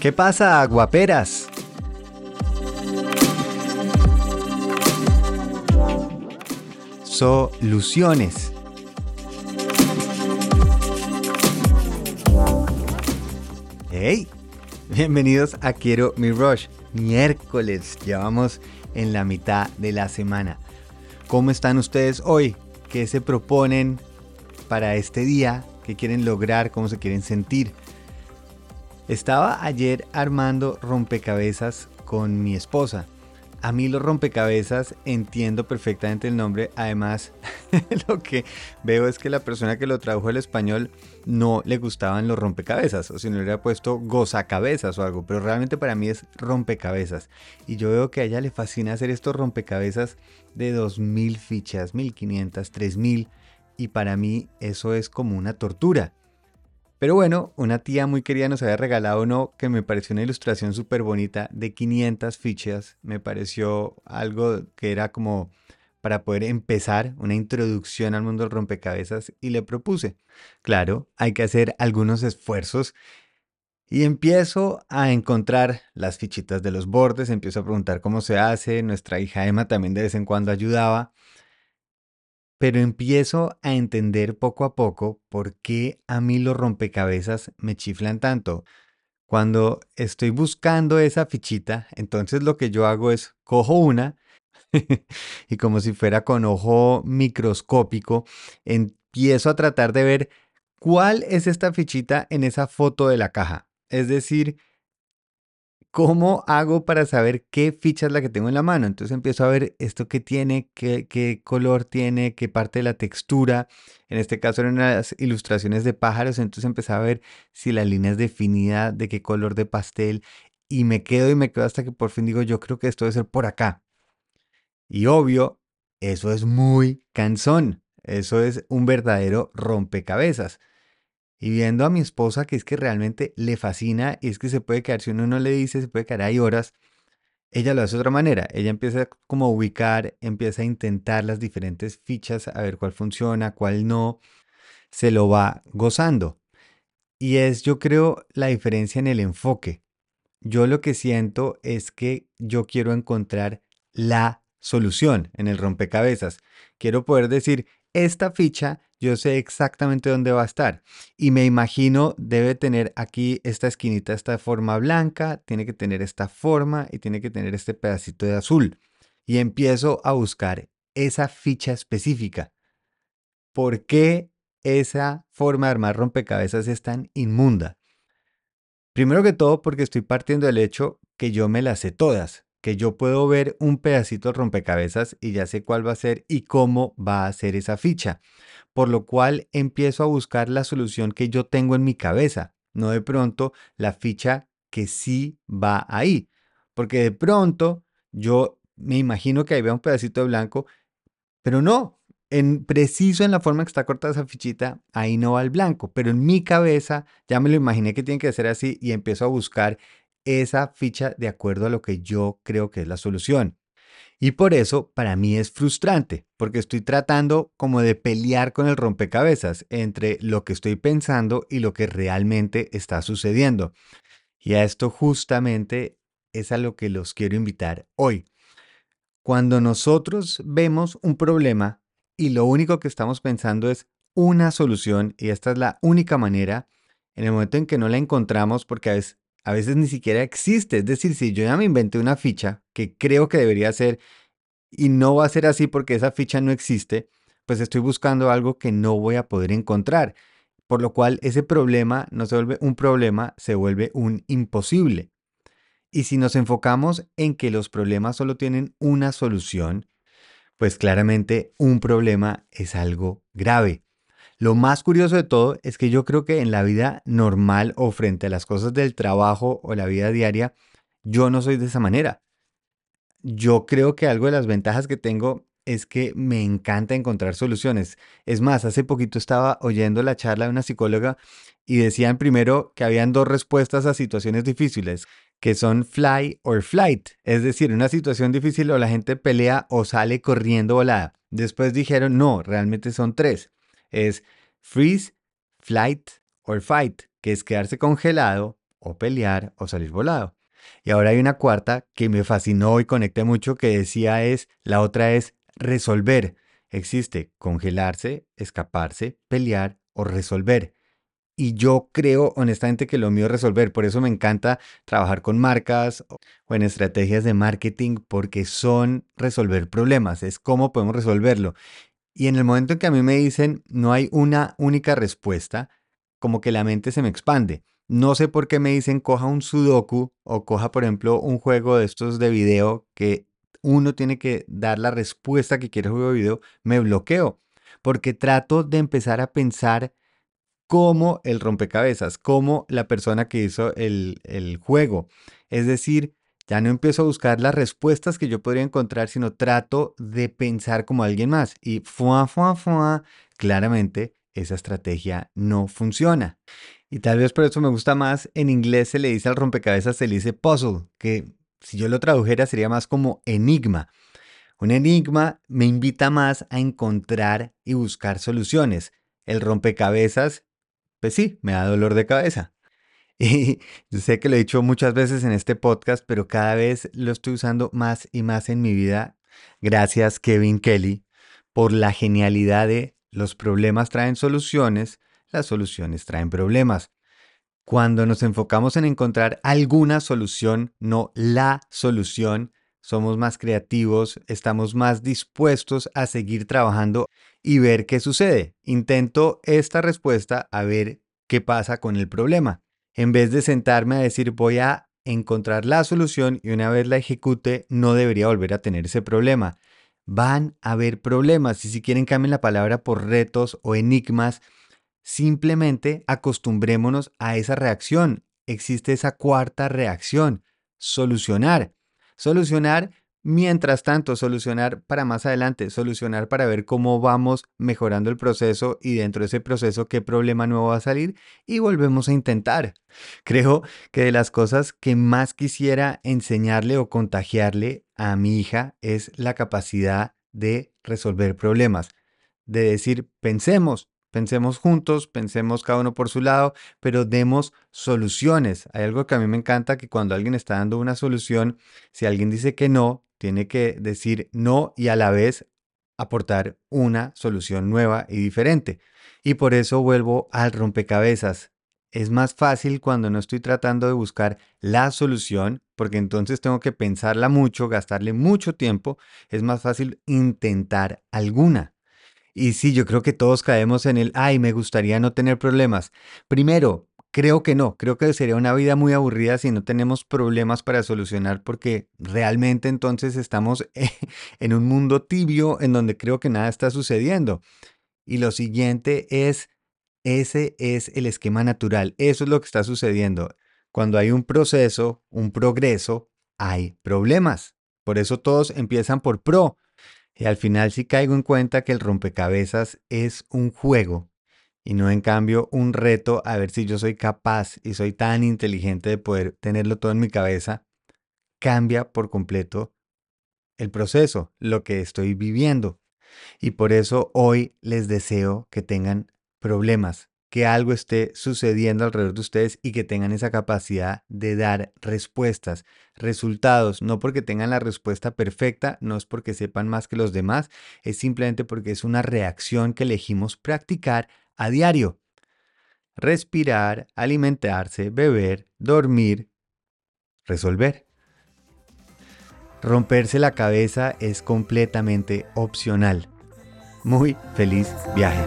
¿Qué pasa, guaperas? Soluciones. ¡Hey! Bienvenidos a Quiero mi Rush. Miércoles, llevamos en la mitad de la semana. ¿Cómo están ustedes hoy? ¿Qué se proponen para este día? ¿Qué quieren lograr? ¿Cómo se quieren sentir? Estaba ayer armando rompecabezas con mi esposa. A mí los rompecabezas entiendo perfectamente el nombre. Además, lo que veo es que la persona que lo tradujo al español no le gustaban los rompecabezas. O si no le hubiera puesto gozacabezas o algo. Pero realmente para mí es rompecabezas. Y yo veo que a ella le fascina hacer estos rompecabezas de 2000 fichas, 1500, 3000. Y para mí eso es como una tortura. Pero bueno, una tía muy querida nos había regalado uno que me pareció una ilustración súper bonita de 500 fichas. Me pareció algo que era como para poder empezar una introducción al mundo del rompecabezas y le propuse. Claro, hay que hacer algunos esfuerzos y empiezo a encontrar las fichitas de los bordes, empiezo a preguntar cómo se hace. Nuestra hija Emma también de vez en cuando ayudaba pero empiezo a entender poco a poco por qué a mí los rompecabezas me chiflan tanto. Cuando estoy buscando esa fichita, entonces lo que yo hago es cojo una y como si fuera con ojo microscópico, empiezo a tratar de ver cuál es esta fichita en esa foto de la caja. Es decir, ¿cómo hago para saber qué ficha es la que tengo en la mano? Entonces empiezo a ver esto que tiene, qué, color tiene, qué parte de la textura. En este caso eran unas ilustraciones de pájaros, entonces empecé a ver si la línea es definida, de qué color de pastel. Y me quedo y me quedo hasta que por fin digo, yo creo que esto debe ser por acá. Y obvio, eso es muy cansón. Eso es un verdadero rompecabezas. Y viendo a mi esposa que es que realmente le fascina y es que se puede quedar, si uno no le dice, se puede quedar ahí horas, ella lo hace de otra manera. Ella empieza como a ubicar, empieza a intentar las diferentes fichas, a ver cuál funciona, cuál no, se lo va gozando. Y es, yo creo, la diferencia en el enfoque. Yo lo que siento es que yo quiero encontrar la solución en el rompecabezas. Quiero poder decir, esta ficha yo sé exactamente dónde va a estar. Y me imagino debe tener aquí esta esquinita, esta forma blanca, tiene que tener esta forma y tiene que tener este pedacito de azul. Y empiezo a buscar esa ficha específica. ¿Por qué esa forma de armar rompecabezas es tan inmunda? Primero que todo porque estoy partiendo del hecho que yo me las sé todas, que yo puedo ver un pedacito de rompecabezas y ya sé cuál va a ser y cómo va a ser esa ficha por lo cual empiezo a buscar la solución que yo tengo en mi cabeza, no de pronto la ficha que sí va ahí, porque de pronto yo me imagino que ahí veo un pedacito de blanco, pero no, en preciso en la forma que está cortada esa fichita, ahí no va el blanco, pero en mi cabeza ya me lo imaginé que tiene que ser así y empiezo a buscar esa ficha de acuerdo a lo que yo creo que es la solución. Y por eso para mí es frustrante, porque estoy tratando como de pelear con el rompecabezas entre lo que estoy pensando y lo que realmente está sucediendo. Y a esto justamente es a lo que los quiero invitar hoy. Cuando nosotros vemos un problema y lo único que estamos pensando es una solución y esta es la única manera, en el momento en que no la encontramos, porque a veces a veces ni siquiera existe. Es decir, si yo ya me inventé una ficha que creo que debería ser y no va a ser así porque esa ficha no existe, pues estoy buscando algo que no voy a poder encontrar. Por lo cual ese problema no se vuelve un problema, se vuelve un imposible. Y si nos enfocamos en que los problemas solo tienen una solución, pues claramente un problema es algo grave. Lo más curioso de todo es que yo creo que en la vida normal o frente a las cosas del trabajo o la vida diaria, yo no soy de esa manera. Yo creo que algo de las ventajas que tengo es que me encanta encontrar soluciones. Es más, hace poquito estaba oyendo la charla de una psicóloga y decían primero que habían dos respuestas a situaciones difíciles, que son fly or flight, es decir, una situación difícil o la gente pelea o sale corriendo volada. Después dijeron, no, realmente son tres es freeze, flight or fight, que es quedarse congelado, o pelear o salir volado. Y ahora hay una cuarta que me fascinó y conecté mucho que decía es, la otra es resolver. Existe congelarse, escaparse, pelear o resolver. Y yo creo honestamente que lo mío es resolver. Por eso me encanta trabajar con marcas o en estrategias de marketing porque son resolver problemas. Es cómo podemos resolverlo. Y en el momento en que a mí me dicen no hay una única respuesta, como que la mente se me expande. No sé por qué me dicen coja un sudoku o coja, por ejemplo, un juego de estos de video que uno tiene que dar la respuesta que quiere el juego de video, me bloqueo. Porque trato de empezar a pensar como el rompecabezas, como la persona que hizo el, el juego. Es decir, ya no empiezo a buscar las respuestas que yo podría encontrar, sino trato de pensar como alguien más. Y fuá, fuá, fuá, claramente esa estrategia no funciona. Y tal vez por eso me gusta más, en inglés se le dice al rompecabezas, se le dice puzzle, que si yo lo tradujera sería más como enigma. Un enigma me invita más a encontrar y buscar soluciones. El rompecabezas, pues sí, me da dolor de cabeza. Y yo sé que lo he dicho muchas veces en este podcast, pero cada vez lo estoy usando más y más en mi vida. Gracias, Kevin Kelly, por la genialidad de los problemas traen soluciones, las soluciones traen problemas. Cuando nos enfocamos en encontrar alguna solución, no la solución, somos más creativos, estamos más dispuestos a seguir trabajando y ver qué sucede. Intento esta respuesta a ver qué pasa con el problema. En vez de sentarme a decir voy a encontrar la solución y una vez la ejecute no debería volver a tener ese problema. Van a haber problemas y si quieren cambien la palabra por retos o enigmas Simplemente acostumbrémonos a esa reacción. Existe esa cuarta reacción, solucionar. Solucionar mientras tanto, solucionar para más adelante, solucionar para ver cómo vamos mejorando el proceso y dentro de ese proceso qué problema nuevo va a salir y volvemos a intentar. Creo que de las cosas que más quisiera enseñarle o contagiarle a mi hija es la capacidad de resolver problemas, de decir, pensemos, Pensemos juntos, pensemos cada uno por su lado, pero demos soluciones. Hay algo que a mí me encanta, que cuando alguien está dando una solución, si alguien dice que no, tiene que decir no y a la vez aportar una solución nueva y diferente. Y por eso vuelvo al rompecabezas. Es más fácil cuando no estoy tratando de buscar la solución, porque entonces tengo que pensarla mucho, gastarle mucho tiempo. Es más fácil intentar alguna. Y sí, yo creo que todos caemos en el, ay, me gustaría no tener problemas. Primero, creo que no, creo que sería una vida muy aburrida si no tenemos problemas para solucionar porque realmente entonces estamos en un mundo tibio en donde creo que nada está sucediendo. Y lo siguiente es, ese es el esquema natural, eso es lo que está sucediendo. Cuando hay un proceso, un progreso, hay problemas. Por eso todos empiezan por pro. Y al final sí caigo en cuenta que el rompecabezas es un juego y no en cambio un reto a ver si yo soy capaz y soy tan inteligente de poder tenerlo todo en mi cabeza, cambia por completo el proceso, lo que estoy viviendo. Y por eso hoy les deseo que tengan problemas, que algo esté sucediendo alrededor de ustedes y que tengan esa capacidad de dar respuestas, resultados, no porque tengan la respuesta perfecta, no es porque sepan más que los demás, es simplemente porque es una reacción que elegimos practicar a diario. Respirar, alimentarse, beber, dormir, resolver. Romperse la cabeza es completamente opcional. Muy feliz viaje.